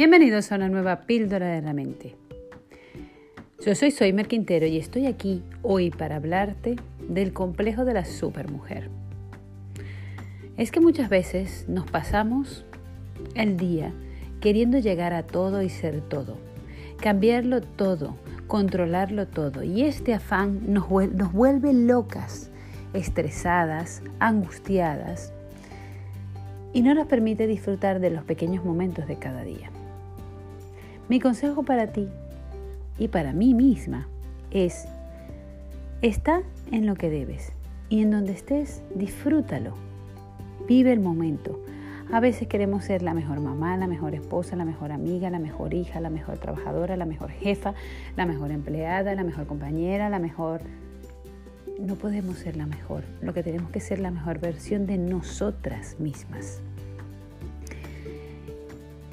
Bienvenidos a una nueva píldora de la mente. Yo soy Soymer Quintero y estoy aquí hoy para hablarte del complejo de la supermujer. Es que muchas veces nos pasamos el día queriendo llegar a todo y ser todo, cambiarlo todo, controlarlo todo y este afán nos, nos vuelve locas, estresadas, angustiadas y no nos permite disfrutar de los pequeños momentos de cada día. Mi consejo para ti y para mí misma es, está en lo que debes y en donde estés, disfrútalo. Vive el momento. A veces queremos ser la mejor mamá, la mejor esposa, la mejor amiga, la mejor hija, la mejor trabajadora, la mejor jefa, la mejor empleada, la mejor compañera, la mejor... No podemos ser la mejor. Lo que tenemos que ser la mejor versión de nosotras mismas.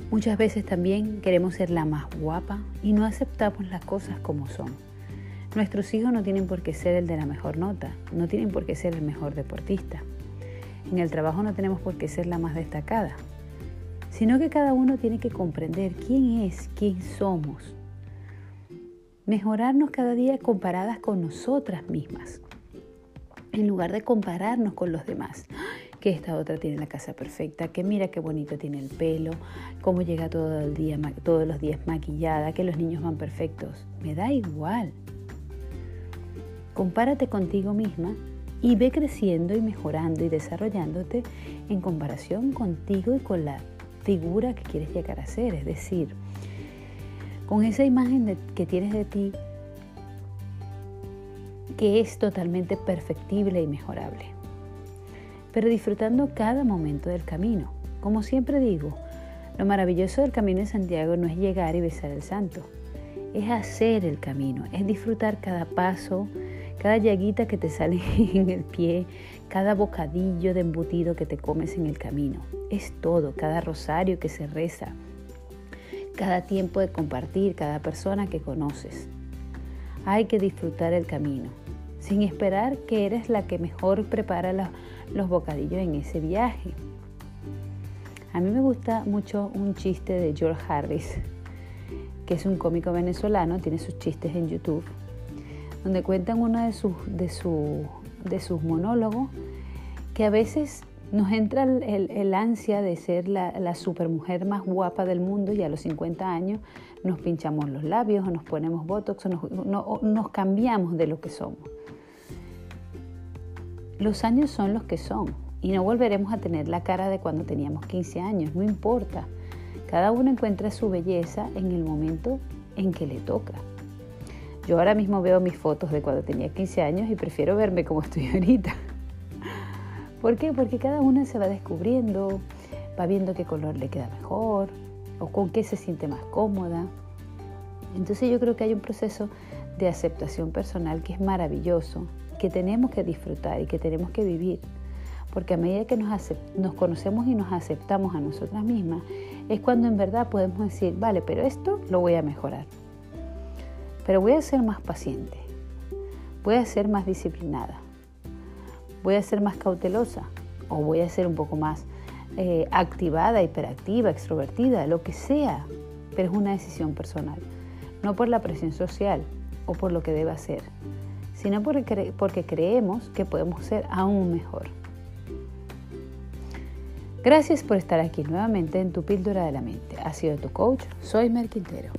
Muchas veces también queremos ser la más guapa y no aceptamos las cosas como son. Nuestros hijos no tienen por qué ser el de la mejor nota, no tienen por qué ser el mejor deportista. En el trabajo no tenemos por qué ser la más destacada, sino que cada uno tiene que comprender quién es, quién somos. Mejorarnos cada día comparadas con nosotras mismas, en lugar de compararnos con los demás que esta otra tiene la casa perfecta, que mira qué bonito tiene el pelo, cómo llega todo el día, todos los días maquillada, que los niños van perfectos. Me da igual. Compárate contigo misma y ve creciendo y mejorando y desarrollándote en comparación contigo y con la figura que quieres llegar a ser. Es decir, con esa imagen que tienes de ti que es totalmente perfectible y mejorable pero disfrutando cada momento del camino. Como siempre digo, lo maravilloso del camino de Santiago no es llegar y besar el santo, es hacer el camino, es disfrutar cada paso, cada llaguita que te sale en el pie, cada bocadillo de embutido que te comes en el camino. Es todo, cada rosario que se reza, cada tiempo de compartir, cada persona que conoces. Hay que disfrutar el camino, sin esperar que eres la que mejor prepara los bocadillos en ese viaje. A mí me gusta mucho un chiste de George Harris, que es un cómico venezolano, tiene sus chistes en YouTube, donde cuentan uno de sus, de sus monólogos que a veces nos entra el, ansia de ser la, supermujer más guapa del mundo y a los 50 años nos pinchamos los labios o nos ponemos botox o nos cambiamos de lo que somos. Los años son los que son y no volveremos a tener la cara de cuando teníamos 15 años, no importa. Cada uno encuentra su belleza en el momento en que le toca. Yo ahora mismo veo mis fotos de cuando tenía 15 años y prefiero verme como estoy ahorita. ¿Por qué? Porque cada una se va descubriendo, va viendo qué color le queda mejor o con qué se siente más cómoda. Entonces yo creo que hay un proceso de aceptación personal que es maravilloso que tenemos que disfrutar y que tenemos que vivir. Porque a medida que nos, conocemos y nos aceptamos a nosotras mismas, es cuando en verdad podemos decir, vale, pero esto lo voy a mejorar. Pero voy a ser más paciente, voy a ser más disciplinada, voy a ser más cautelosa o voy a ser un poco más eh, activada, hiperactiva, extrovertida, lo que sea. Pero es una decisión personal, no por la presión social o por lo que deba hacer sino porque, porque creemos que podemos ser aún mejor. Gracias por estar aquí nuevamente en tu píldora de la mente. Ha sido tu coach, soy Mer Quintero.